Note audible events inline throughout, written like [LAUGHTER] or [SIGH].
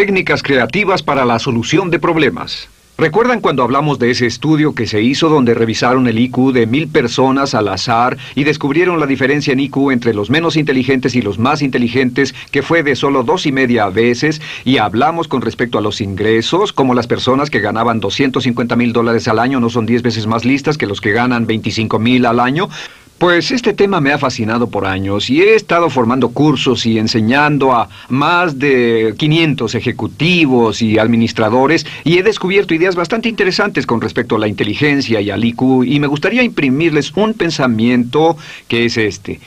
Técnicas creativas para la solución de problemas. ¿Recuerdan cuando hablamos de ese estudio que se hizo donde revisaron el IQ de mil personas al azar y descubrieron la diferencia en IQ entre los menos inteligentes y los más inteligentes, que fue de solo dos y media veces? Y hablamos con respecto a los ingresos, como las personas que ganaban 250 mil dólares al año no son 10 veces más listas que los que ganan 25 mil al año. Pues este tema me ha fascinado por años y he estado formando cursos y enseñando a más de 500 ejecutivos y administradores y he descubierto ideas bastante interesantes con respecto a la inteligencia y al IQ y me gustaría imprimirles un pensamiento que es este.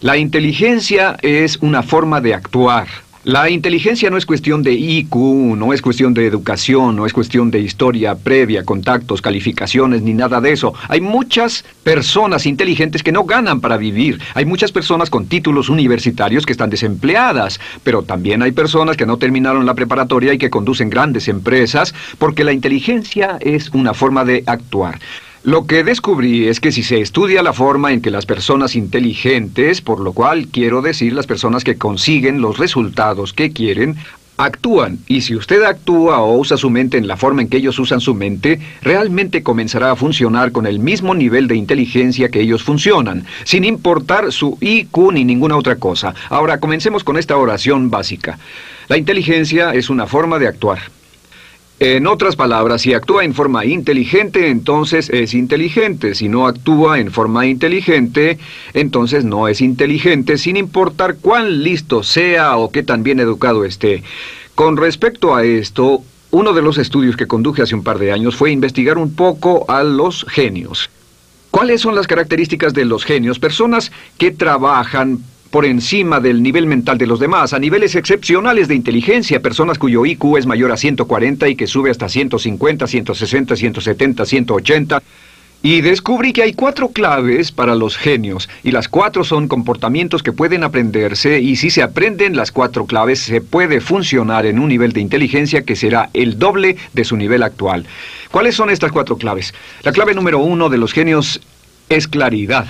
La inteligencia es una forma de actuar. La inteligencia no es cuestión de IQ, no es cuestión de educación, no es cuestión de historia previa, contactos, calificaciones, ni nada de eso. Hay muchas personas inteligentes que no ganan para vivir. Hay muchas personas con títulos universitarios que están desempleadas, pero también hay personas que no terminaron la preparatoria y que conducen grandes empresas porque la inteligencia es una forma de actuar. Lo que descubrí es que si se estudia la forma en que las personas inteligentes, por lo cual quiero decir las personas que consiguen los resultados que quieren, actúan, y si usted actúa o usa su mente en la forma en que ellos usan su mente, realmente comenzará a funcionar con el mismo nivel de inteligencia que ellos funcionan, sin importar su IQ ni ninguna otra cosa. Ahora comencemos con esta oración básica. La inteligencia es una forma de actuar. En otras palabras, si actúa en forma inteligente, entonces es inteligente. Si no actúa en forma inteligente, entonces no es inteligente, sin importar cuán listo sea o qué tan bien educado esté. Con respecto a esto, uno de los estudios que conduje hace un par de años fue investigar un poco a los genios. ¿Cuáles son las características de los genios? Personas que trabajan por encima del nivel mental de los demás, a niveles excepcionales de inteligencia, personas cuyo IQ es mayor a 140 y que sube hasta 150, 160, 170, 180. Y descubrí que hay cuatro claves para los genios, y las cuatro son comportamientos que pueden aprenderse, y si se aprenden las cuatro claves, se puede funcionar en un nivel de inteligencia que será el doble de su nivel actual. ¿Cuáles son estas cuatro claves? La clave número uno de los genios es claridad.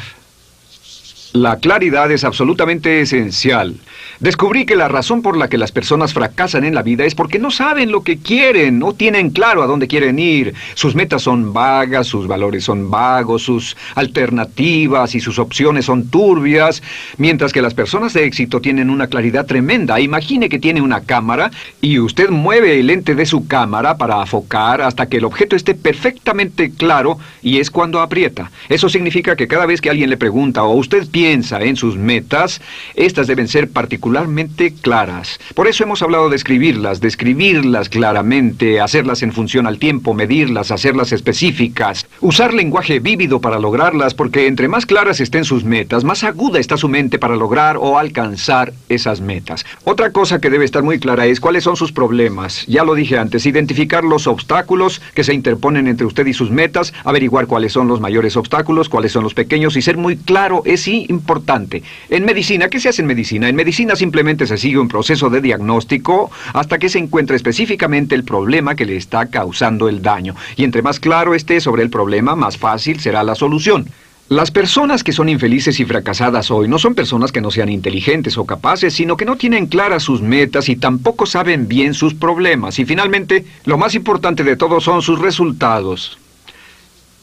La claridad es absolutamente esencial. Descubrí que la razón por la que las personas fracasan en la vida es porque no saben lo que quieren, no tienen claro a dónde quieren ir. Sus metas son vagas, sus valores son vagos, sus alternativas y sus opciones son turbias, mientras que las personas de éxito tienen una claridad tremenda. Imagine que tiene una cámara y usted mueve el lente de su cámara para afocar hasta que el objeto esté perfectamente claro y es cuando aprieta. Eso significa que cada vez que alguien le pregunta o usted piensa en sus metas, estas deben ser particularmente claras. Por eso hemos hablado de escribirlas, de escribirlas claramente, hacerlas en función al tiempo, medirlas, hacerlas específicas, usar lenguaje vívido para lograrlas, porque entre más claras estén sus metas, más aguda está su mente para lograr o alcanzar esas metas. Otra cosa que debe estar muy clara es cuáles son sus problemas. Ya lo dije antes, identificar los obstáculos que se interponen entre usted y sus metas, averiguar cuáles son los mayores obstáculos, cuáles son los pequeños y ser muy claro es importante. En medicina, ¿qué se hace en medicina? En medicina simplemente se sigue un proceso de diagnóstico hasta que se encuentre específicamente el problema que le está causando el daño. Y entre más claro esté sobre el problema, más fácil será la solución. Las personas que son infelices y fracasadas hoy no son personas que no sean inteligentes o capaces, sino que no tienen claras sus metas y tampoco saben bien sus problemas. Y finalmente, lo más importante de todo son sus resultados.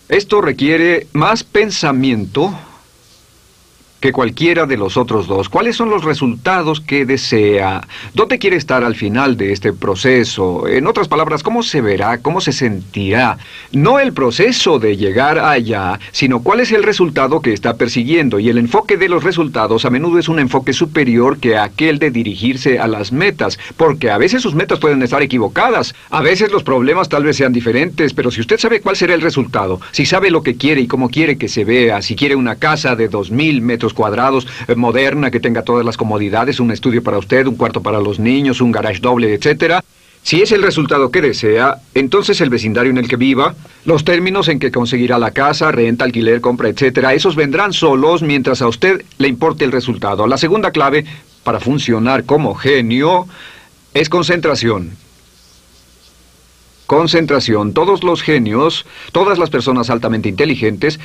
Esto requiere más pensamiento, que cualquiera de los otros dos. ¿Cuáles son los resultados que desea? ¿Dónde quiere estar al final de este proceso? En otras palabras, ¿cómo se verá? ¿Cómo se sentirá? No el proceso de llegar allá, sino cuál es el resultado que está persiguiendo. Y el enfoque de los resultados a menudo es un enfoque superior que aquel de dirigirse a las metas, porque a veces sus metas pueden estar equivocadas. A veces los problemas tal vez sean diferentes, pero si usted sabe cuál será el resultado, si sabe lo que quiere y cómo quiere que se vea, si quiere una casa de dos mil metros cuadrados, eh, moderna, que tenga todas las comodidades, un estudio para usted, un cuarto para los niños, un garage doble, etcétera. Si es el resultado que desea, entonces el vecindario en el que viva, los términos en que conseguirá la casa, renta, alquiler, compra, etcétera, esos vendrán solos mientras a usted le importe el resultado. La segunda clave para funcionar como genio es concentración. Concentración. Todos los genios, todas las personas altamente inteligentes,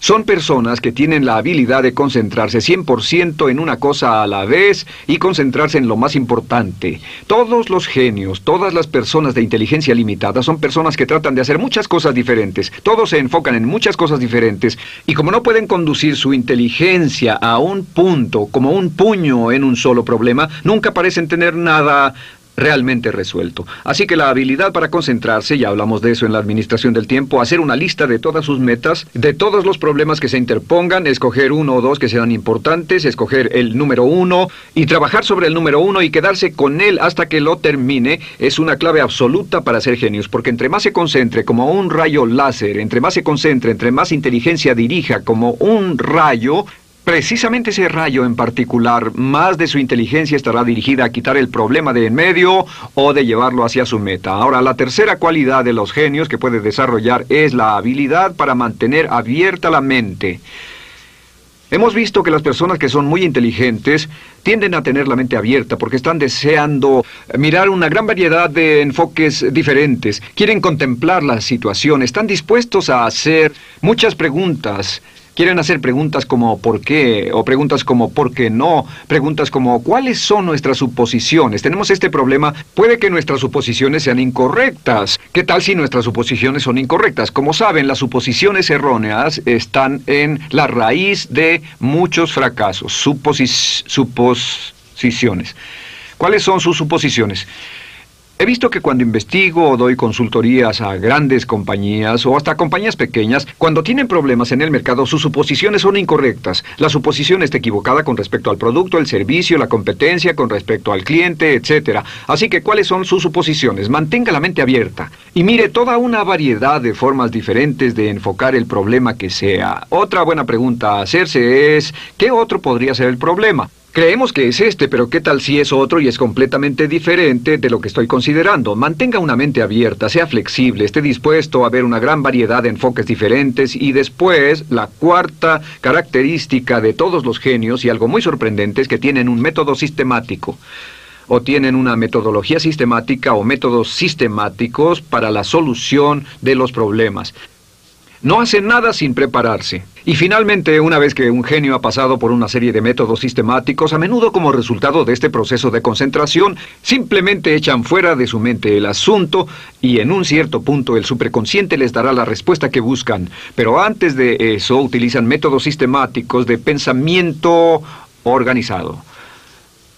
Son personas que tienen la habilidad de concentrarse 100% en una cosa a la vez y concentrarse en lo más importante. Todos los genios, todas las personas de inteligencia limitada son personas que tratan de hacer muchas cosas diferentes. Todos se enfocan en muchas cosas diferentes y como no pueden conducir su inteligencia a un punto, como un puño en un solo problema, nunca parecen tener nada realmente resuelto. Así que la habilidad para concentrarse, ya hablamos de eso en la administración del tiempo, hacer una lista de todas sus metas, de todos los problemas que se interpongan, escoger uno o dos que sean importantes, escoger el número uno y trabajar sobre el número uno y quedarse con él hasta que lo termine, es una clave absoluta para ser genios, porque entre más se concentre como un rayo láser, entre más se concentre, entre más inteligencia dirija como un rayo, Precisamente ese rayo en particular, más de su inteligencia estará dirigida a quitar el problema de en medio o de llevarlo hacia su meta. Ahora, la tercera cualidad de los genios que puede desarrollar es la habilidad para mantener abierta la mente. Hemos visto que las personas que son muy inteligentes tienden a tener la mente abierta porque están deseando mirar una gran variedad de enfoques diferentes, quieren contemplar la situación, están dispuestos a hacer muchas preguntas, Quieren hacer preguntas como ¿por qué? o preguntas como ¿por qué no? Preguntas como ¿cuáles son nuestras suposiciones? Tenemos este problema, puede que nuestras suposiciones sean incorrectas. ¿Qué tal si nuestras suposiciones son incorrectas? Como saben, las suposiciones erróneas están en la raíz de muchos fracasos, suposiciones. ¿Cuáles son sus suposiciones? He visto que cuando investigo o doy consultorías a grandes compañías o hasta compañías pequeñas, cuando tienen problemas en el mercado, sus suposiciones son incorrectas. La suposición está equivocada con respecto al producto, el servicio, la competencia, con respecto al cliente, etc. Así que, ¿cuáles son sus suposiciones? Mantenga la mente abierta y mire toda una variedad de formas diferentes de enfocar el problema que sea. Otra buena pregunta a hacerse es, ¿qué otro podría ser el problema? Creemos que es este, pero ¿qué tal si es otro y es completamente diferente de lo que estoy considerando? Mantenga una mente abierta, sea flexible, esté dispuesto a ver una gran variedad de enfoques diferentes y después, la cuarta característica de todos los genios y algo muy sorprendente es que tienen un método sistemático o tienen una metodología sistemática o métodos sistemáticos para la solución de los problemas. No hacen nada sin prepararse. Y finalmente, una vez que un genio ha pasado por una serie de métodos sistemáticos, a menudo como resultado de este proceso de concentración, simplemente echan fuera de su mente el asunto y en un cierto punto el superconsciente les dará la respuesta que buscan. Pero antes de eso utilizan métodos sistemáticos de pensamiento organizado.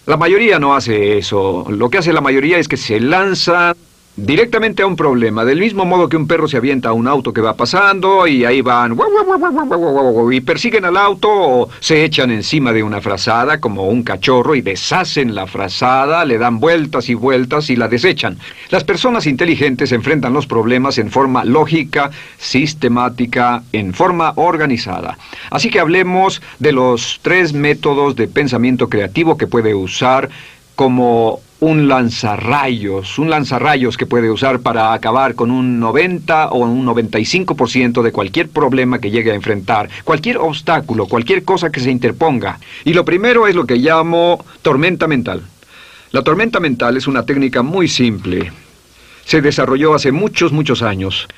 La mayoría no hace eso. Lo que hace la mayoría es que se lanzan directamente a un problema, del mismo modo que un perro se avienta a un auto que va pasando y ahí van y persiguen al auto o se echan encima de una frazada como un cachorro y deshacen la frazada, le dan vueltas y vueltas y la desechan. Las personas inteligentes enfrentan los problemas en forma lógica, sistemática, en forma organizada. Así que hablemos de los tres métodos de pensamiento creativo que puede usar como un lanzarrayos, un lanzarrayos que puede usar para acabar con un 90 o un 95% de cualquier problema que llegue a enfrentar, cualquier obstáculo, cualquier cosa que se interponga. Y lo primero es lo que llamo tormenta mental. La tormenta mental es una técnica muy simple. Se desarrolló hace muchos, muchos años.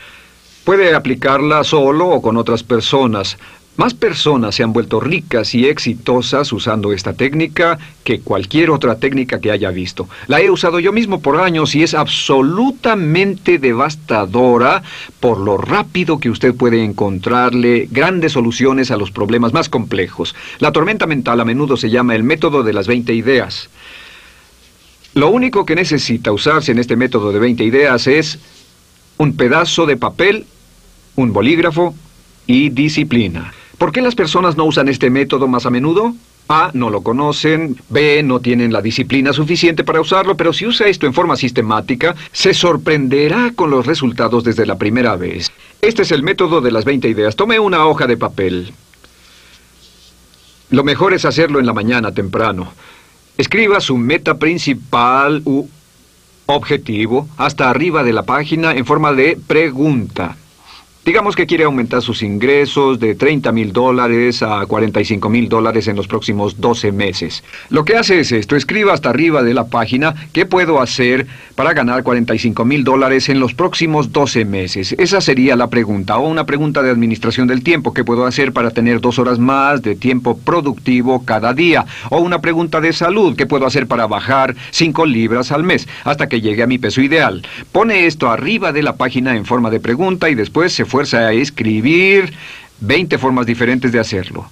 Puede aplicarla solo o con otras personas. Más personas se han vuelto ricas y exitosas usando esta técnica que cualquier otra técnica que haya visto. La he usado yo mismo por años y es absolutamente devastadora por lo rápido que usted puede encontrarle grandes soluciones a los problemas más complejos. La tormenta mental a menudo se llama el método de las 20 ideas. Lo único que necesita usarse en este método de 20 ideas es un pedazo de papel, un bolígrafo y disciplina. ¿Por qué las personas no usan este método más a menudo? A. No lo conocen. B. No tienen la disciplina suficiente para usarlo, pero si usa esto en forma sistemática, se sorprenderá con los resultados desde la primera vez. Este es el método de las 20 ideas. Tome una hoja de papel. Lo mejor es hacerlo en la mañana temprano. Escriba su meta principal u objetivo hasta arriba de la página en forma de pregunta. Digamos que quiere aumentar sus ingresos de 30 mil dólares a 45 mil dólares en los próximos 12 meses. Lo que hace es esto, escriba hasta arriba de la página qué puedo hacer para ganar 45 mil dólares en los próximos 12 meses. Esa sería la pregunta, o una pregunta de administración del tiempo, ¿qué puedo hacer para tener dos horas más de tiempo productivo cada día? O una pregunta de salud, ¿qué puedo hacer para bajar 5 libras al mes hasta que llegue a mi peso ideal? Pone esto arriba de la página en forma de pregunta y después se fuerza a escribir 20 formas diferentes de hacerlo.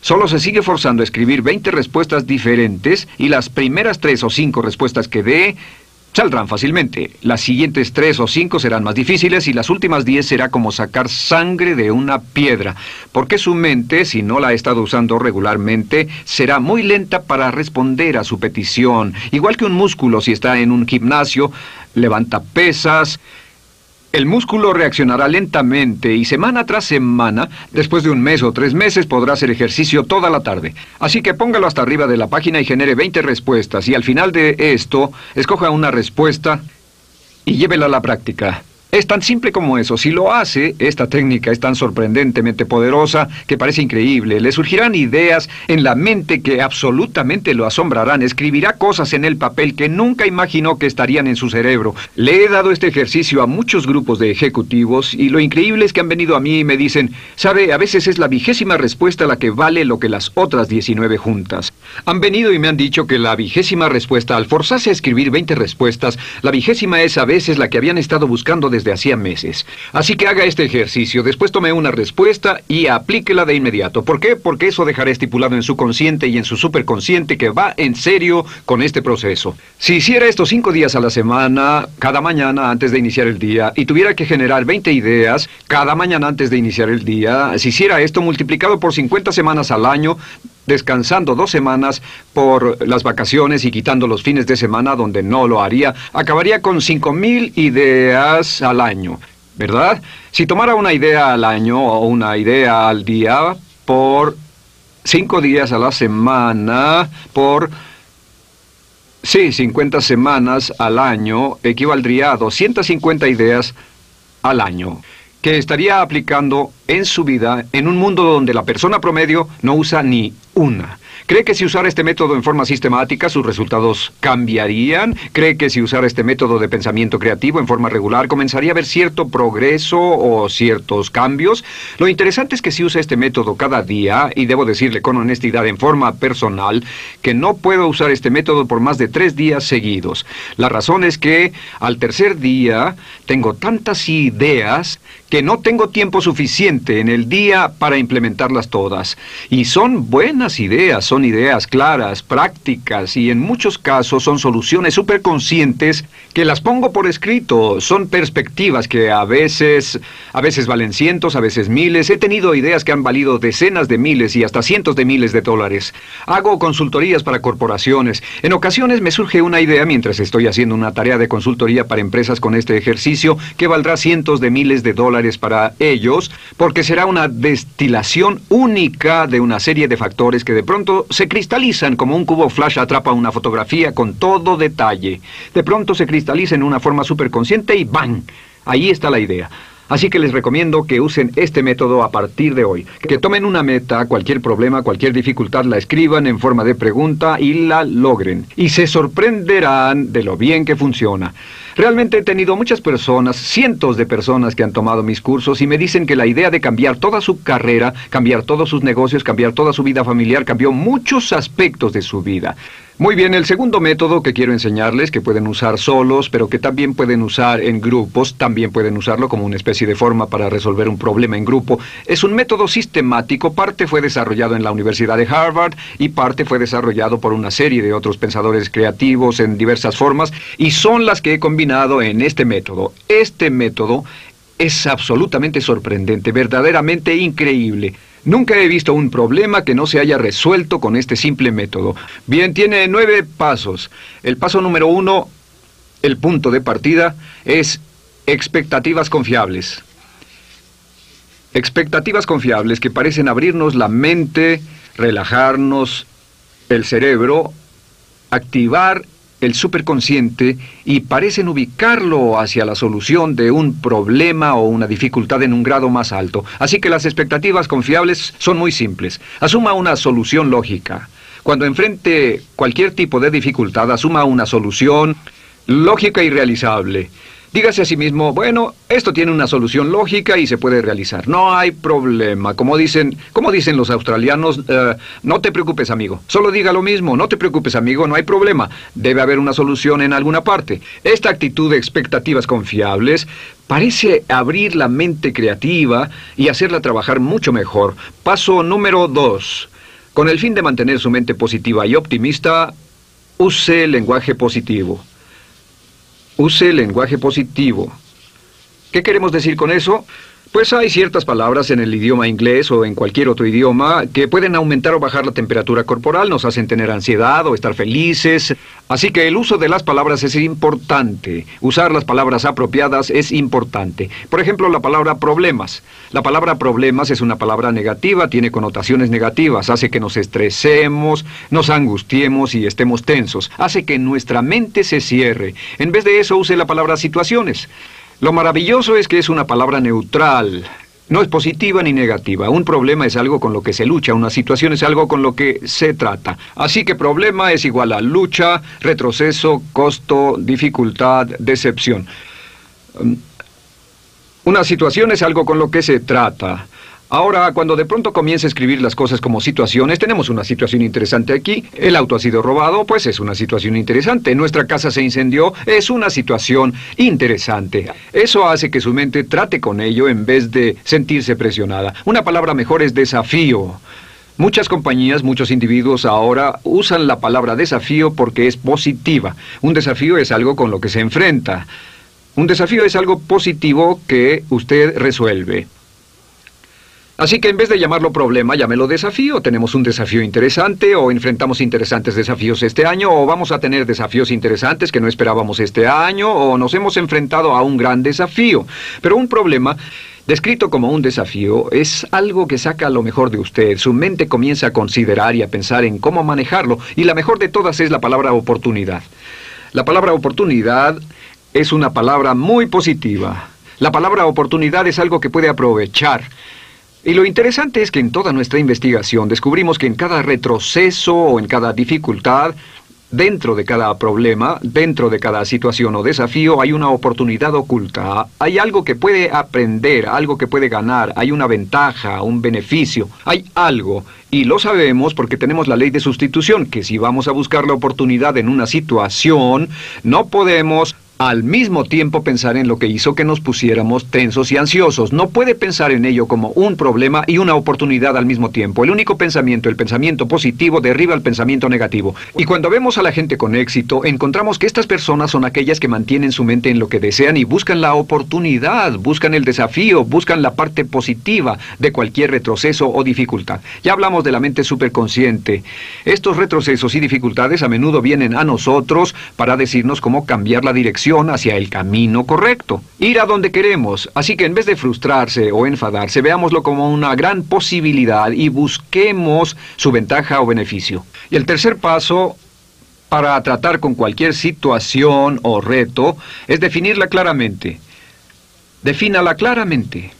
Solo se sigue forzando a escribir 20 respuestas diferentes y las primeras 3 o 5 respuestas que dé saldrán fácilmente. Las siguientes 3 o 5 serán más difíciles y las últimas 10 será como sacar sangre de una piedra, porque su mente, si no la ha estado usando regularmente, será muy lenta para responder a su petición. Igual que un músculo si está en un gimnasio, levanta pesas, el músculo reaccionará lentamente y semana tras semana, después de un mes o tres meses, podrá hacer ejercicio toda la tarde. Así que póngalo hasta arriba de la página y genere 20 respuestas y al final de esto, escoja una respuesta y llévela a la práctica. Es tan simple como eso. Si lo hace, esta técnica es tan sorprendentemente poderosa que parece increíble. Le surgirán ideas en la mente que absolutamente lo asombrarán. Escribirá cosas en el papel que nunca imaginó que estarían en su cerebro. Le he dado este ejercicio a muchos grupos de ejecutivos y lo increíble es que han venido a mí y me dicen, sabe, a veces es la vigésima respuesta la que vale lo que las otras 19 juntas. Han venido y me han dicho que la vigésima respuesta, al forzarse a escribir 20 respuestas, la vigésima es a veces la que habían estado buscando desde hacía meses. Así que haga este ejercicio, después tome una respuesta y aplíquela de inmediato. ¿Por qué? Porque eso dejará estipulado en su consciente y en su superconsciente que va en serio con este proceso. Si hiciera esto cinco días a la semana, cada mañana antes de iniciar el día, y tuviera que generar 20 ideas cada mañana antes de iniciar el día, si hiciera esto multiplicado por 50 semanas al año, descansando dos semanas por las vacaciones y quitando los fines de semana donde no lo haría, acabaría con cinco mil ideas al año, ¿verdad? Si tomara una idea al año o una idea al día por cinco días a la semana, por... Sí, 50 semanas al año equivaldría a 250 ideas al año que estaría aplicando en su vida en un mundo donde la persona promedio no usa ni una. ¿Cree que si usara este método en forma sistemática sus resultados cambiarían? ¿Cree que si usara este método de pensamiento creativo en forma regular comenzaría a ver cierto progreso o ciertos cambios? Lo interesante es que si usa este método cada día, y debo decirle con honestidad en forma personal, que no puedo usar este método por más de tres días seguidos. La razón es que al tercer día tengo tantas ideas que no tengo tiempo suficiente en el día para implementarlas todas. Y son buenas ideas, son ideas claras, prácticas y en muchos casos son soluciones superconscientes que las pongo por escrito. Son perspectivas que a veces, a veces valen cientos, a veces miles. He tenido ideas que han valido decenas de miles y hasta cientos de miles de dólares. Hago consultorías para corporaciones. En ocasiones me surge una idea mientras estoy haciendo una tarea de consultoría para empresas con este ejercicio que valdrá cientos de miles de dólares para ellos, porque será una destilación única de una serie de factores que de pronto se cristalizan como un cubo flash atrapa una fotografía con todo detalle. De pronto se cristaliza en una forma superconsciente y ¡bang! Ahí está la idea. Así que les recomiendo que usen este método a partir de hoy. Que tomen una meta, cualquier problema, cualquier dificultad, la escriban en forma de pregunta y la logren. Y se sorprenderán de lo bien que funciona. Realmente he tenido muchas personas, cientos de personas que han tomado mis cursos y me dicen que la idea de cambiar toda su carrera, cambiar todos sus negocios, cambiar toda su vida familiar, cambió muchos aspectos de su vida. Muy bien, el segundo método que quiero enseñarles, que pueden usar solos, pero que también pueden usar en grupos, también pueden usarlo como una especie de forma para resolver un problema en grupo, es un método sistemático, parte fue desarrollado en la Universidad de Harvard y parte fue desarrollado por una serie de otros pensadores creativos en diversas formas y son las que he combinado en este método. Este método es absolutamente sorprendente, verdaderamente increíble. Nunca he visto un problema que no se haya resuelto con este simple método. Bien, tiene nueve pasos. El paso número uno, el punto de partida, es expectativas confiables. Expectativas confiables que parecen abrirnos la mente, relajarnos el cerebro, activar el superconsciente y parecen ubicarlo hacia la solución de un problema o una dificultad en un grado más alto. Así que las expectativas confiables son muy simples. Asuma una solución lógica. Cuando enfrente cualquier tipo de dificultad, asuma una solución lógica y realizable. Dígase a sí mismo, bueno, esto tiene una solución lógica y se puede realizar. No hay problema. Como dicen, como dicen los australianos, eh, no te preocupes, amigo. Solo diga lo mismo, no te preocupes, amigo, no hay problema. Debe haber una solución en alguna parte. Esta actitud de expectativas confiables parece abrir la mente creativa y hacerla trabajar mucho mejor. Paso número dos. Con el fin de mantener su mente positiva y optimista, use el lenguaje positivo. Use lenguaje positivo. ¿Qué queremos decir con eso? Pues hay ciertas palabras en el idioma inglés o en cualquier otro idioma que pueden aumentar o bajar la temperatura corporal, nos hacen tener ansiedad o estar felices. Así que el uso de las palabras es importante. Usar las palabras apropiadas es importante. Por ejemplo, la palabra problemas. La palabra problemas es una palabra negativa, tiene connotaciones negativas, hace que nos estresemos, nos angustiemos y estemos tensos, hace que nuestra mente se cierre. En vez de eso, use la palabra situaciones. Lo maravilloso es que es una palabra neutral. No es positiva ni negativa. Un problema es algo con lo que se lucha, una situación es algo con lo que se trata. Así que problema es igual a lucha, retroceso, costo, dificultad, decepción. Um, una situación es algo con lo que se trata. Ahora, cuando de pronto comienza a escribir las cosas como situaciones, tenemos una situación interesante aquí. El auto ha sido robado, pues es una situación interesante. Nuestra casa se incendió, es una situación interesante. Eso hace que su mente trate con ello en vez de sentirse presionada. Una palabra mejor es desafío. Muchas compañías, muchos individuos ahora usan la palabra desafío porque es positiva. Un desafío es algo con lo que se enfrenta. Un desafío es algo positivo que usted resuelve. Así que en vez de llamarlo problema, llámelo desafío. Tenemos un desafío interesante o enfrentamos interesantes desafíos este año o vamos a tener desafíos interesantes que no esperábamos este año o nos hemos enfrentado a un gran desafío. Pero un problema Descrito como un desafío, es algo que saca lo mejor de usted. Su mente comienza a considerar y a pensar en cómo manejarlo, y la mejor de todas es la palabra oportunidad. La palabra oportunidad es una palabra muy positiva. La palabra oportunidad es algo que puede aprovechar. Y lo interesante es que en toda nuestra investigación descubrimos que en cada retroceso o en cada dificultad, dentro de cada problema, dentro de cada situación o desafío, hay una oportunidad oculta. Hay algo que puede aprender, algo que puede ganar, hay una ventaja, un beneficio, hay algo. Y lo sabemos porque tenemos la ley de sustitución, que si vamos a buscar la oportunidad en una situación, no podemos al mismo tiempo pensar en lo que hizo que nos pusiéramos tensos y ansiosos. No puede pensar en ello como un problema y una oportunidad al mismo tiempo. El único pensamiento, el pensamiento positivo, derriba el pensamiento negativo. Y cuando vemos a la gente con éxito, encontramos que estas personas son aquellas que mantienen su mente en lo que desean y buscan la oportunidad, buscan el desafío, buscan la parte positiva de cualquier retroceso o dificultad. Ya hablamos de la mente superconsciente. Estos retrocesos y dificultades a menudo vienen a nosotros para decirnos cómo cambiar la dirección hacia el camino correcto, ir a donde queremos. Así que en vez de frustrarse o enfadarse, veámoslo como una gran posibilidad y busquemos su ventaja o beneficio. Y el tercer paso para tratar con cualquier situación o reto es definirla claramente. Defínala claramente.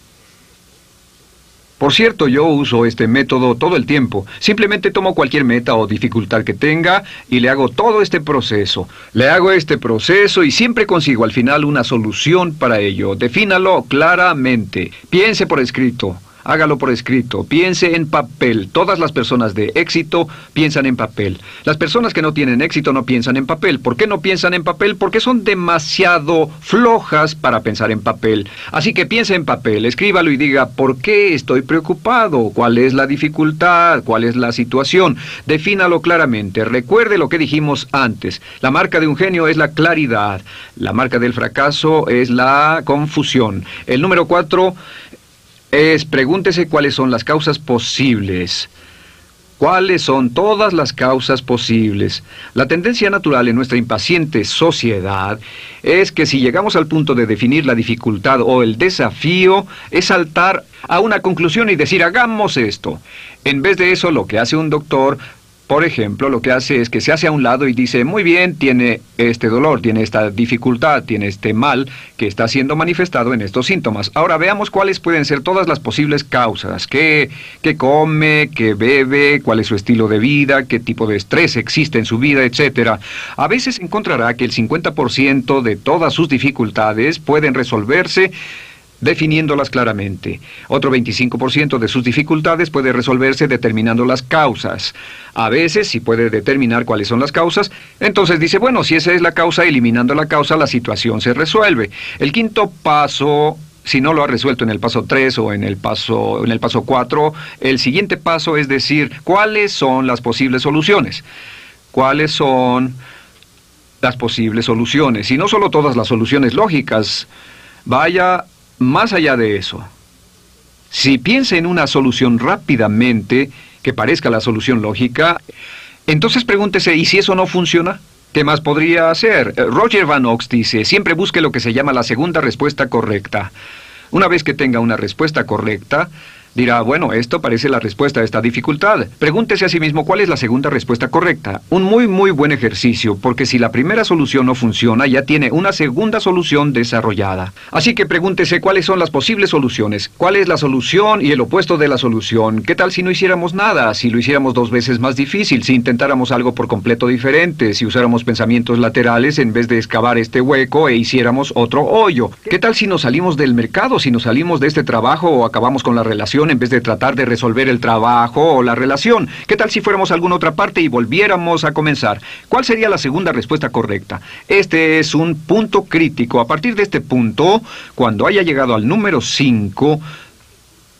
Por cierto, yo uso este método todo el tiempo. Simplemente tomo cualquier meta o dificultad que tenga y le hago todo este proceso. Le hago este proceso y siempre consigo al final una solución para ello. Defínalo claramente. Piense por escrito. Hágalo por escrito. Piense en papel. Todas las personas de éxito piensan en papel. Las personas que no tienen éxito no piensan en papel. ¿Por qué no piensan en papel? Porque son demasiado flojas para pensar en papel. Así que piense en papel, escríbalo y diga por qué estoy preocupado, cuál es la dificultad, cuál es la situación. Defínalo claramente. Recuerde lo que dijimos antes. La marca de un genio es la claridad. La marca del fracaso es la confusión. El número cuatro es pregúntese cuáles son las causas posibles. ¿Cuáles son todas las causas posibles? La tendencia natural en nuestra impaciente sociedad es que si llegamos al punto de definir la dificultad o el desafío, es saltar a una conclusión y decir, hagamos esto. En vez de eso, lo que hace un doctor Por ejemplo, lo que hace es que se hace a un lado y dice, muy bien, tiene este dolor, tiene esta dificultad, tiene este mal que está siendo manifestado en estos síntomas. Ahora veamos cuáles pueden ser todas las posibles causas. ¿Qué, qué come, qué bebe, cuál es su estilo de vida, qué tipo de estrés existe en su vida, etcétera. A veces encontrará que el 50% de todas sus dificultades pueden resolverse definiéndolas claramente. Otro 25% de sus dificultades puede resolverse determinando las causas. A veces, si puede determinar cuáles son las causas, entonces dice, bueno, si esa es la causa, eliminando la causa, la situación se resuelve. El quinto paso si no lo ha resuelto en el paso 3 o en el paso en el paso 4, el siguiente paso es decir, ¿cuáles son las posibles soluciones? ¿Cuáles son las posibles soluciones? Y no solo todas las soluciones lógicas, vaya más allá de eso, si piensa en una solución rápidamente que parezca la solución lógica, entonces pregúntese, ¿y si eso no funciona? ¿Qué más podría hacer? Eh, Roger Van Ox dice, siempre busque lo que se llama la segunda respuesta correcta. Una vez que tenga una respuesta correcta, Dirá, bueno, esto parece la respuesta a esta dificultad. Pregúntese a sí mismo cuál es la segunda respuesta correcta. Un muy, muy buen ejercicio, porque si la primera solución no funciona, ya tiene una segunda solución desarrollada. Así que pregúntese cuáles son las posibles soluciones. ¿Cuál es la solución y el opuesto de la solución? ¿Qué tal si no hiciéramos nada? Si lo hiciéramos dos veces más difícil, si intentáramos algo por completo diferente, si usáramos pensamientos laterales en vez de excavar este hueco e hiciéramos otro hoyo. ¿Qué tal si nos salimos del mercado, si nos salimos de este trabajo o acabamos con la relación? En vez de tratar de resolver el trabajo o la relación. ¿Qué tal si fuéramos a alguna otra parte y volviéramos a comenzar? ¿Cuál sería la segunda respuesta correcta? Este es un punto crítico. A partir de este punto, cuando haya llegado al número 5,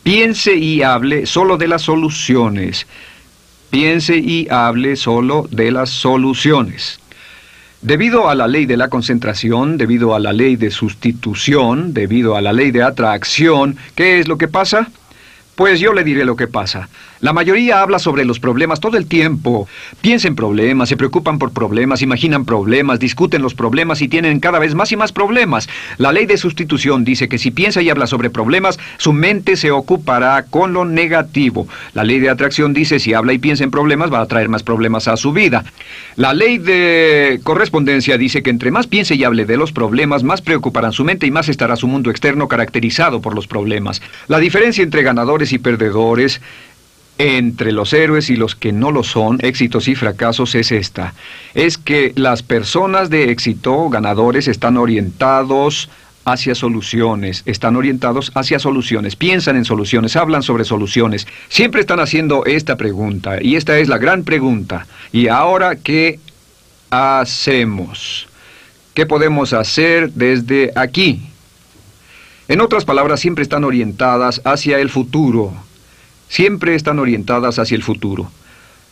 piense y hable solo de las soluciones. Piense y hable solo de las soluciones. Debido a la ley de la concentración, debido a la ley de sustitución, debido a la ley de atracción, ¿qué es lo que pasa? Pues yo le diré lo que pasa. La mayoría habla sobre los problemas todo el tiempo. Piensa en problemas, se preocupan por problemas, imaginan problemas, discuten los problemas y tienen cada vez más y más problemas. La ley de sustitución dice que si piensa y habla sobre problemas, su mente se ocupará con lo negativo. La ley de atracción dice si habla y piensa en problemas, va a traer más problemas a su vida. La ley de correspondencia dice que entre más piense y hable de los problemas, más preocuparán su mente y más estará su mundo externo caracterizado por los problemas. La diferencia entre ganadores y perdedores entre los héroes y los que no lo son, éxitos y fracasos, es esta. Es que las personas de éxito, ganadores, están orientados hacia soluciones, están orientados hacia soluciones, piensan en soluciones, hablan sobre soluciones, siempre están haciendo esta pregunta, y esta es la gran pregunta. ¿Y ahora qué hacemos? ¿Qué podemos hacer desde aquí? En otras palabras, siempre están orientadas hacia el futuro, siempre están orientadas hacia el futuro.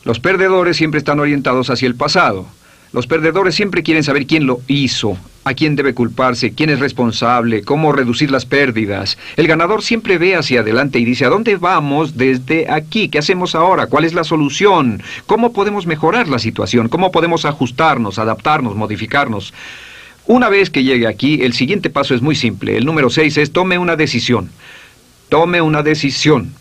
Los perdedores siempre están orientados hacia el pasado. Los perdedores siempre quieren saber quién lo hizo, a quién debe culparse, quién es responsable, cómo reducir las pérdidas. El ganador siempre ve hacia adelante y dice, ¿a dónde vamos desde aquí? ¿Qué hacemos ahora? ¿Cuál es la solución? ¿Cómo podemos mejorar la situación? ¿Cómo podemos ajustarnos, adaptarnos, modificarnos? Una vez que llegue aquí, el siguiente paso es muy simple. El número 6 es tome una decisión. Tome una decisión.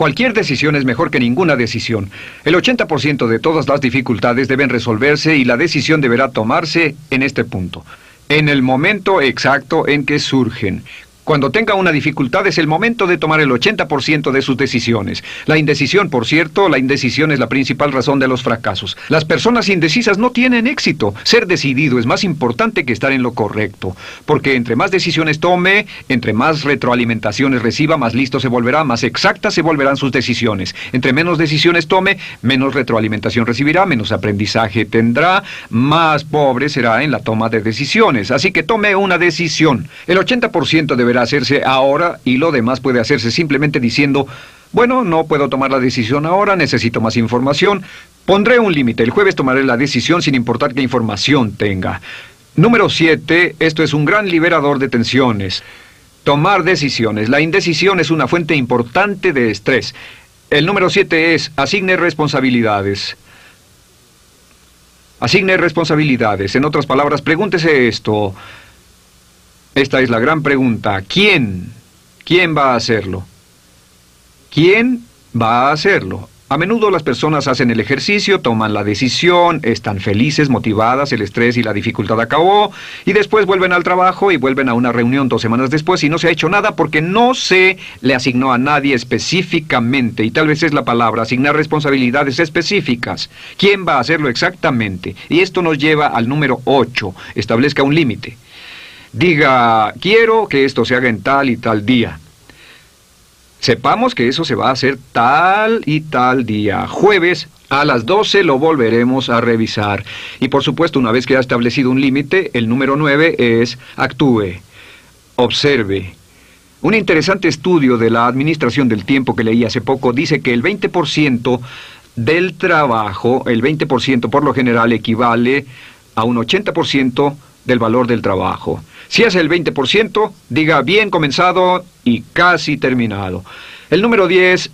Cualquier decisión es mejor que ninguna decisión. El 80% de todas las dificultades deben resolverse y la decisión deberá tomarse en este punto, en el momento exacto en que surgen. Cuando tenga una dificultad es el momento de tomar el 80% de sus decisiones. La indecisión, por cierto, la indecisión es la principal razón de los fracasos. Las personas indecisas no tienen éxito. Ser decidido es más importante que estar en lo correcto. Porque entre más decisiones tome, entre más retroalimentaciones reciba, más listo se volverá, más exactas se volverán sus decisiones. Entre menos decisiones tome, menos retroalimentación recibirá, menos aprendizaje tendrá, más pobre será en la toma de decisiones. Así que tome una decisión. El 80% deberá hacerse ahora y lo demás puede hacerse simplemente diciendo, bueno, no puedo tomar la decisión ahora, necesito más información. Pondré un límite, el jueves tomaré la decisión sin importar qué información tenga. Número 7, esto es un gran liberador de tensiones. Tomar decisiones. La indecisión es una fuente importante de estrés. El número 7 es asigne responsabilidades. Asigne responsabilidades. En otras palabras, pregúntese esto. Esta es la gran pregunta. ¿Quién? ¿Quién va a hacerlo? ¿Quién va a hacerlo? A menudo las personas hacen el ejercicio, toman la decisión, están felices, motivadas, el estrés y la dificultad acabó, y después vuelven al trabajo y vuelven a una reunión dos semanas después y no se ha hecho nada porque no se le asignó a nadie específicamente, y tal vez es la palabra, asignar responsabilidades específicas. ¿Quién va a hacerlo exactamente? Y esto nos lleva al número 8, establezca un límite. Diga, quiero que esto se haga en tal y tal día. Sepamos que eso se va a hacer tal y tal día. Jueves a las 12 lo volveremos a revisar. Y por supuesto, una vez que ha establecido un límite, el número 9 es actúe, observe. Un interesante estudio de la administración del tiempo que leí hace poco dice que el 20% del trabajo, el 20% por lo general equivale a un 80% del valor del trabajo. Si es el 20%, diga bien comenzado y casi terminado. El número 10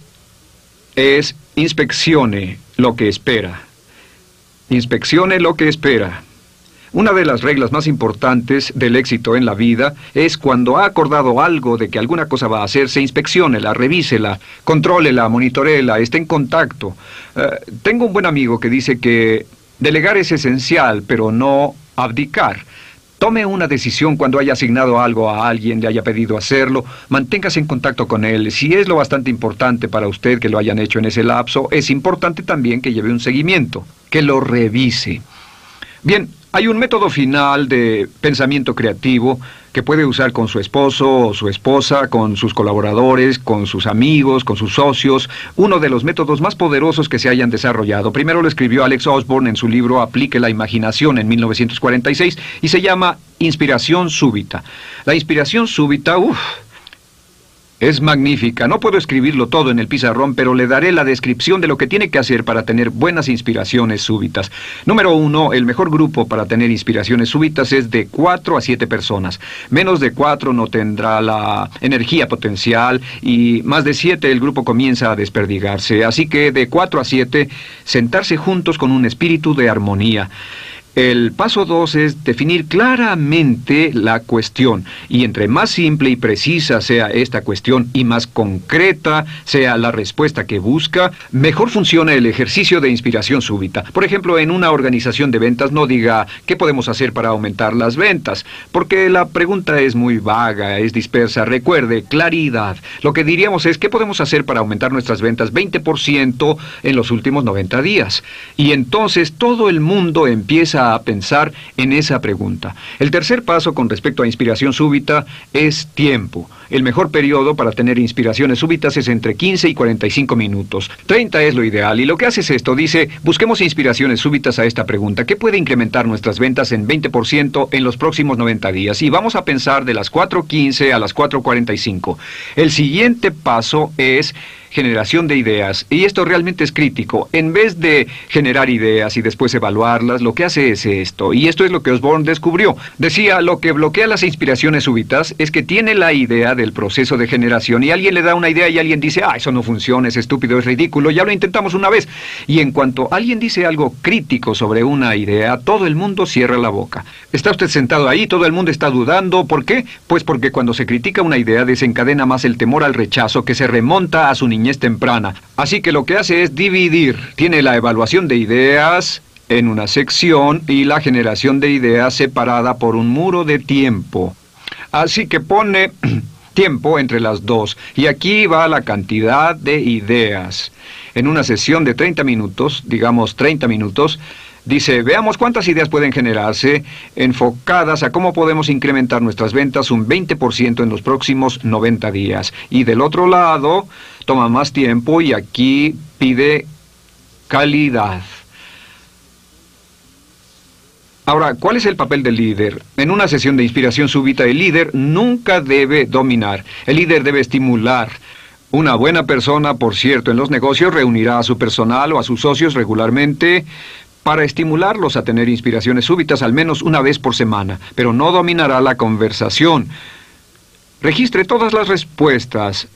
es inspeccione lo que espera. Inspeccione lo que espera. Una de las reglas más importantes del éxito en la vida es cuando ha acordado algo de que alguna cosa va a hacerse, inspecciónela, revísela, contrólela, monitorela, esté en contacto. Eh, tengo un buen amigo que dice que delegar es esencial, pero no abdicar. Tome una decisión cuando haya asignado algo a alguien, le haya pedido hacerlo, manténgase en contacto con él. Si es lo bastante importante para usted que lo hayan hecho en ese lapso, es importante también que lleve un seguimiento, que lo revise. Bien, hay un método final de pensamiento creativo que puede usar con su esposo o su esposa, con sus colaboradores, con sus amigos, con sus socios, uno de los métodos más poderosos que se hayan desarrollado. Primero lo escribió Alex Osborne en su libro Aplique la imaginación en 1946 y se llama Inspiración súbita. La inspiración súbita, uff, es magnífica. No puedo escribirlo todo en el pizarrón, pero le daré la descripción de lo que tiene que hacer para tener buenas inspiraciones súbitas. Número uno, el mejor grupo para tener inspiraciones súbitas es de cuatro a siete personas. Menos de cuatro no tendrá la energía potencial y más de siete el grupo comienza a desperdigarse. Así que de cuatro a siete, sentarse juntos con un espíritu de armonía. El paso dos es definir claramente la cuestión y entre más simple y precisa sea esta cuestión y más concreta sea la respuesta que busca, mejor funciona el ejercicio de inspiración súbita. Por ejemplo, en una organización de ventas no diga ¿qué podemos hacer para aumentar las ventas? Porque la pregunta es muy vaga, es dispersa. Recuerde, claridad. Lo que diríamos es ¿qué podemos hacer para aumentar nuestras ventas 20% en los últimos 90 días? Y entonces todo el mundo empieza a pensar en esa pregunta. El tercer paso con respecto a inspiración súbita es tiempo. El mejor periodo para tener inspiraciones súbitas es entre 15 y 45 minutos. 30 es lo ideal y lo que hace es esto. Dice, busquemos inspiraciones súbitas a esta pregunta. ¿Qué puede incrementar nuestras ventas en 20% en los próximos 90 días? Y vamos a pensar de las 4.15 a las 4.45. El siguiente paso es generación de ideas. Y esto realmente es crítico. En vez de generar ideas y después evaluarlas, lo que hace es esto. Y esto es lo que Osborne descubrió. Decía, lo que bloquea las inspiraciones súbitas es que tiene la idea del proceso de generación y alguien le da una idea y alguien dice, ah, eso no funciona, es estúpido, es ridículo, ya lo intentamos una vez. Y en cuanto alguien dice algo crítico sobre una idea, todo el mundo cierra la boca. Está usted sentado ahí, todo el mundo está dudando. ¿Por qué? Pues porque cuando se critica una idea desencadena más el temor al rechazo que se remonta a su niñez temprana. Así que lo que hace es dividir. Tiene la evaluación de ideas en una sección y la generación de ideas separada por un muro de tiempo. Así que pone [CLEARS THROAT] tiempo entre las dos. Y aquí va la cantidad de ideas. En una sesión de 30 minutos, digamos 30 minutos, Dice, veamos cuántas ideas pueden generarse enfocadas a cómo podemos incrementar nuestras ventas un 20% en los próximos 90 días. Y del otro lado, toma más tiempo y aquí pide calidad. Ahora, ¿cuál es el papel del líder? En una sesión de inspiración súbita, el líder nunca debe dominar. El líder debe estimular. Una buena persona, por cierto, en los negocios reunirá a su personal o a sus socios regularmente para estimularlos a tener inspiraciones súbitas al menos una vez por semana, pero no dominará la conversación. Registre todas las respuestas.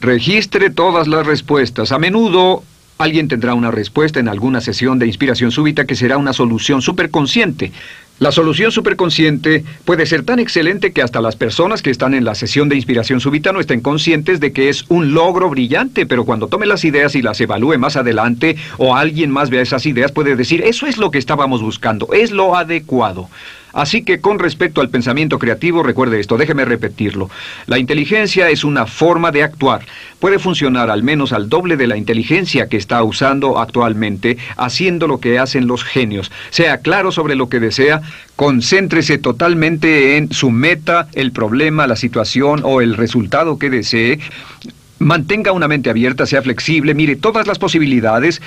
Registre todas las respuestas. A menudo alguien tendrá una respuesta en alguna sesión de inspiración súbita que será una solución superconsciente. La solución superconsciente puede ser tan excelente que hasta las personas que están en la sesión de inspiración súbita no estén conscientes de que es un logro brillante, pero cuando tome las ideas y las evalúe más adelante o alguien más vea esas ideas puede decir, eso es lo que estábamos buscando, es lo adecuado. Así que con respecto al pensamiento creativo, recuerde esto, déjeme repetirlo. La inteligencia es una forma de actuar. Puede funcionar al menos al doble de la inteligencia que está usando actualmente, haciendo lo que hacen los genios. Sea claro sobre lo que desea, concéntrese totalmente en su meta, el problema, la situación o el resultado que desee. Mantenga una mente abierta, sea flexible, mire todas las posibilidades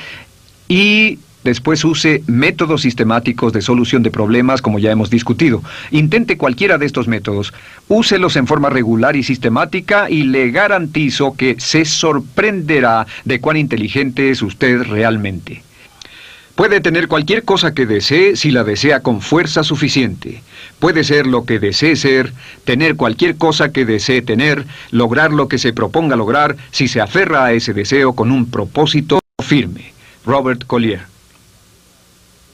y Después use métodos sistemáticos de solución de problemas como ya hemos discutido. Intente cualquiera de estos métodos. Úselos en forma regular y sistemática y le garantizo que se sorprenderá de cuán inteligente es usted realmente. Puede tener cualquier cosa que desee si la desea con fuerza suficiente. Puede ser lo que desee ser, tener cualquier cosa que desee tener, lograr lo que se proponga lograr si se aferra a ese deseo con un propósito firme. Robert Collier